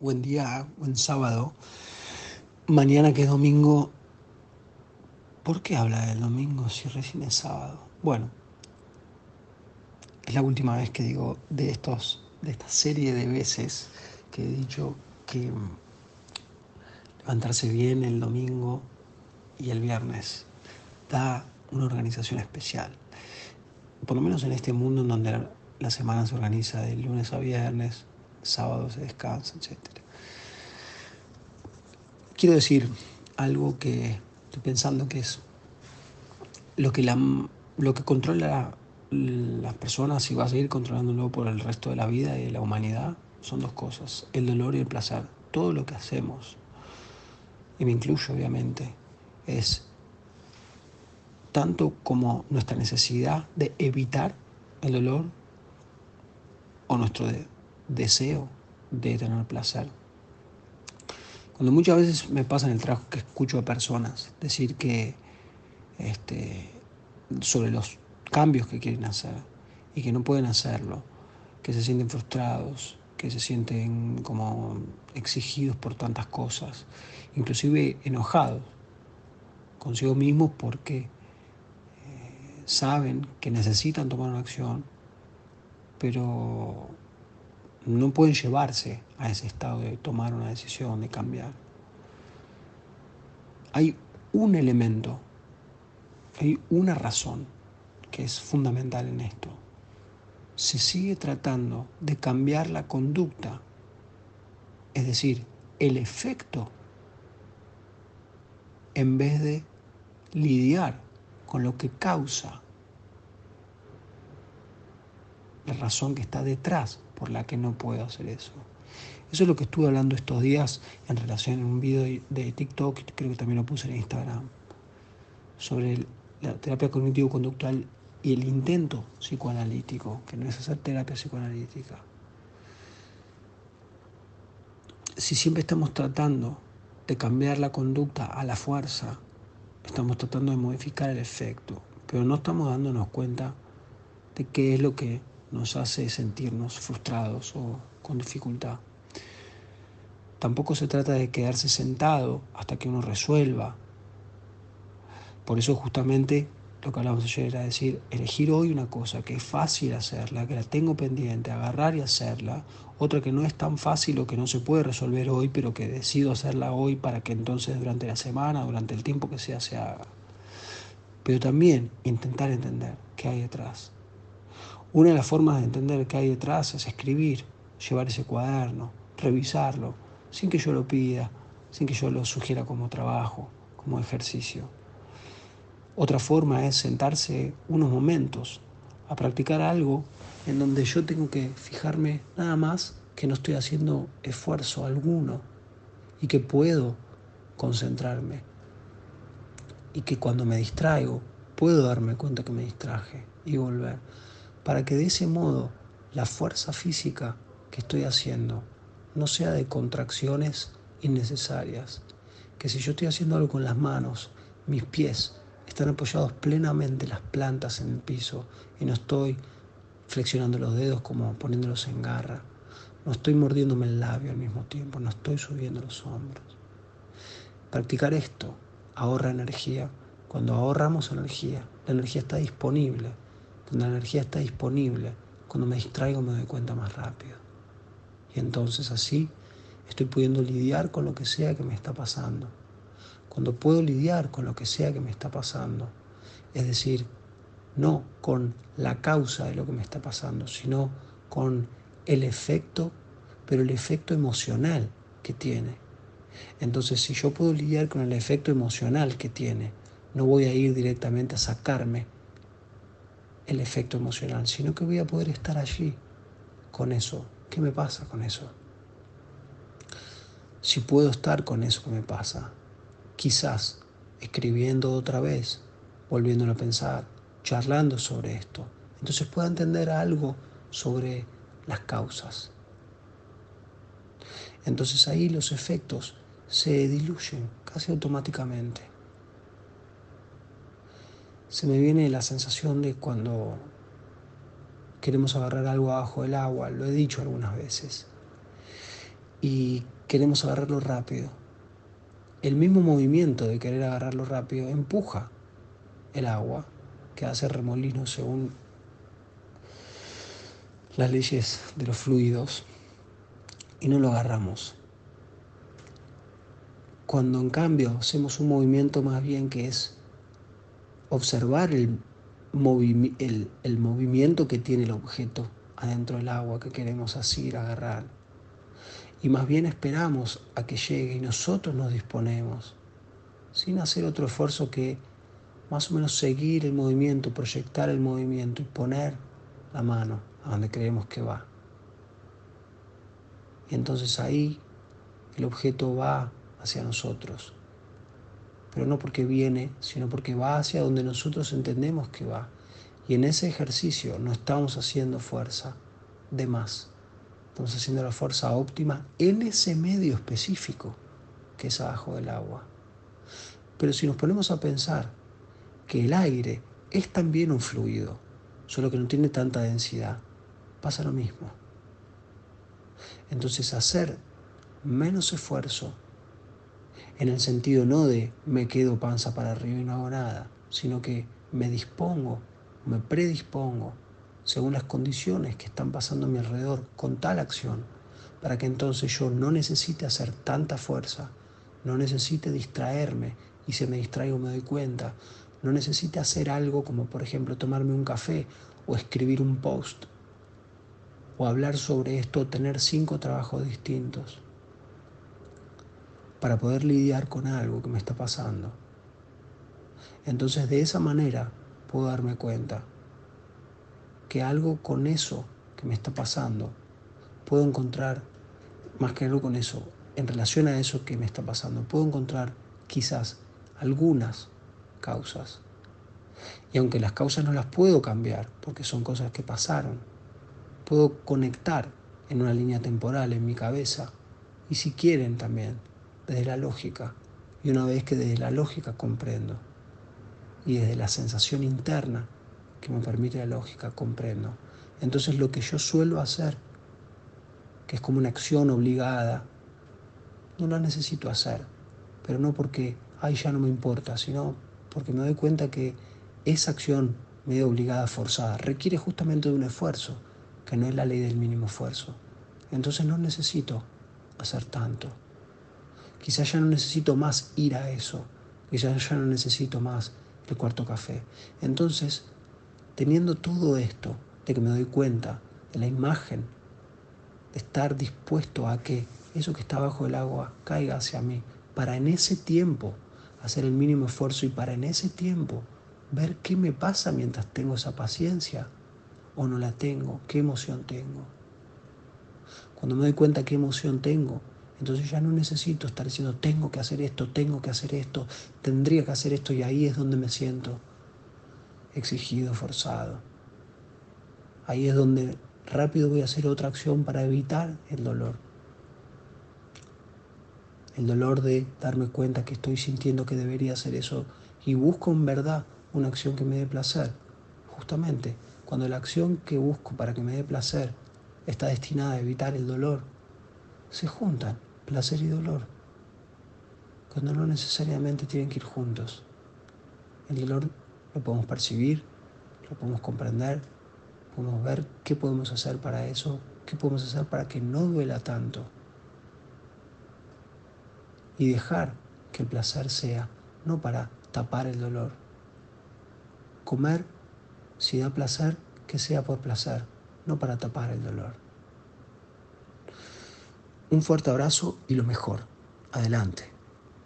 buen día, buen sábado. Mañana que es domingo. ¿Por qué habla del domingo si recién es sábado? Bueno, es la última vez que digo de estos, de esta serie de veces que he dicho que levantarse bien el domingo y el viernes da una organización especial. Por lo menos en este mundo en donde la semana se organiza de lunes a viernes, sábado se descansa, etc. Quiero decir algo que estoy pensando que es lo que, lo que controla las personas y va a seguir controlándolo por el resto de la vida y de la humanidad son dos cosas, el dolor y el placer. Todo lo que hacemos, y me incluyo obviamente, es tanto como nuestra necesidad de evitar el dolor o nuestro deseo de tener placer. Cuando muchas veces me pasa en el trabajo que escucho a personas decir que este, sobre los cambios que quieren hacer y que no pueden hacerlo, que se sienten frustrados, que se sienten como exigidos por tantas cosas, inclusive enojados consigo mismos porque eh, saben que necesitan tomar una acción, pero no pueden llevarse a ese estado de tomar una decisión, de cambiar. Hay un elemento, hay una razón que es fundamental en esto. Se sigue tratando de cambiar la conducta, es decir, el efecto, en vez de lidiar con lo que causa la razón que está detrás por la que no puedo hacer eso. Eso es lo que estuve hablando estos días en relación a un video de TikTok, creo que también lo puse en Instagram, sobre la terapia cognitivo-conductual y el intento psicoanalítico, que no es hacer terapia psicoanalítica. Si siempre estamos tratando de cambiar la conducta a la fuerza, estamos tratando de modificar el efecto, pero no estamos dándonos cuenta de qué es lo que nos hace sentirnos frustrados o con dificultad. Tampoco se trata de quedarse sentado hasta que uno resuelva. Por eso justamente lo que hablamos ayer era decir, elegir hoy una cosa que es fácil hacerla, que la tengo pendiente, agarrar y hacerla, otra que no es tan fácil o que no se puede resolver hoy, pero que decido hacerla hoy para que entonces durante la semana, durante el tiempo que sea, se haga. Pero también intentar entender qué hay detrás. Una de las formas de entender qué hay detrás es escribir, llevar ese cuaderno, revisarlo, sin que yo lo pida, sin que yo lo sugiera como trabajo, como ejercicio. Otra forma es sentarse unos momentos a practicar algo en donde yo tengo que fijarme nada más que no estoy haciendo esfuerzo alguno y que puedo concentrarme y que cuando me distraigo puedo darme cuenta que me distraje y volver para que de ese modo la fuerza física que estoy haciendo no sea de contracciones innecesarias, que si yo estoy haciendo algo con las manos, mis pies están apoyados plenamente las plantas en el piso y no estoy flexionando los dedos como poniéndolos en garra, no estoy mordiéndome el labio al mismo tiempo, no estoy subiendo los hombros. Practicar esto ahorra energía. Cuando ahorramos energía, la energía está disponible cuando la energía está disponible, cuando me distraigo me doy cuenta más rápido. Y entonces así estoy pudiendo lidiar con lo que sea que me está pasando. Cuando puedo lidiar con lo que sea que me está pasando, es decir, no con la causa de lo que me está pasando, sino con el efecto, pero el efecto emocional que tiene. Entonces, si yo puedo lidiar con el efecto emocional que tiene, no voy a ir directamente a sacarme el efecto emocional, sino que voy a poder estar allí con eso. ¿Qué me pasa con eso? Si puedo estar con eso que me pasa, quizás escribiendo otra vez, volviéndolo a pensar, charlando sobre esto, entonces pueda entender algo sobre las causas. Entonces ahí los efectos se diluyen casi automáticamente se me viene la sensación de cuando queremos agarrar algo abajo del agua, lo he dicho algunas veces. y queremos agarrarlo rápido. El mismo movimiento de querer agarrarlo rápido empuja el agua que hace remolinos según las leyes de los fluidos y no lo agarramos. Cuando en cambio hacemos un movimiento más bien que es observar el, el, movimiento que tiene el objeto adentro del agua que queremos asir, agarrar. Y más bien esperamos a que llegue y nosotros nos disponemos, sin hacer otro esfuerzo que más o menos seguir el movimiento, proyectar el movimiento y poner la mano a donde creemos que va. Y entonces ahí el objeto va hacia nosotros. Pero no porque viene, sino porque va hacia donde nosotros entendemos que va. Y en ese ejercicio no estamos haciendo fuerza de más. Estamos haciendo la fuerza óptima en ese medio específico que es abajo del agua. Pero si nos ponemos a pensar que el aire es también un fluido, solo que no tiene tanta densidad, pasa lo mismo. Entonces hacer menos esfuerzo, en el sentido no de me quedo panza para arriba y no hago nada, sino que me dispongo, me predispongo, según las condiciones que están pasando a mi alrededor, con tal acción, para que entonces yo no necesite hacer tanta fuerza, no necesite distraerme y se me distraigo me doy cuenta, no necesite hacer algo como por ejemplo tomarme un café o escribir un post o hablar sobre esto, tener cinco trabajos distintos para poder lidiar con algo que me está pasando. Entonces de esa manera puedo darme cuenta que algo con eso que me está pasando, puedo encontrar, más que algo con eso, en relación a eso que me está pasando, puedo encontrar quizás algunas causas. Y aunque las causas no las puedo cambiar, porque son cosas que pasaron, puedo conectar en una línea temporal en mi cabeza y si quieren también desde la lógica. Y una vez que desde la lógica comprendo y desde la sensación interna que me permite la lógica comprendo, entonces lo que yo suelo hacer, que es como una acción obligada, no la necesito hacer, pero no porque, ay, ya no me importa, sino porque me doy cuenta que esa acción medio obligada, forzada, requiere justamente de un esfuerzo que no es la ley del mínimo esfuerzo. Entonces no necesito hacer tanto. Quizás ya no necesito más ir a eso. Quizás ya no necesito más el cuarto café. Entonces, teniendo todo esto, de que me doy cuenta de la imagen, de estar dispuesto a que eso que está bajo el agua caiga hacia mí, para en ese tiempo hacer el mínimo esfuerzo y para en ese tiempo ver qué me pasa mientras tengo esa paciencia o no la tengo, qué emoción tengo. Cuando me doy cuenta qué emoción tengo, entonces ya no necesito estar diciendo, tengo que hacer esto, tengo que hacer esto, tendría que hacer esto y ahí es donde me siento exigido, forzado. Ahí es donde rápido voy a hacer otra acción para evitar el dolor. El dolor de darme cuenta que estoy sintiendo que debería hacer eso y busco en verdad una acción que me dé placer. Justamente cuando la acción que busco para que me dé placer está destinada a evitar el dolor, se juntan placer y dolor, cuando no necesariamente tienen que ir juntos. El dolor lo podemos percibir, lo podemos comprender, podemos ver qué podemos hacer para eso, qué podemos hacer para que no duela tanto. Y dejar que el placer sea no para tapar el dolor. Comer si da placer, que sea por placer, no para tapar el dolor. Un fuerte abrazo y lo mejor. Adelante.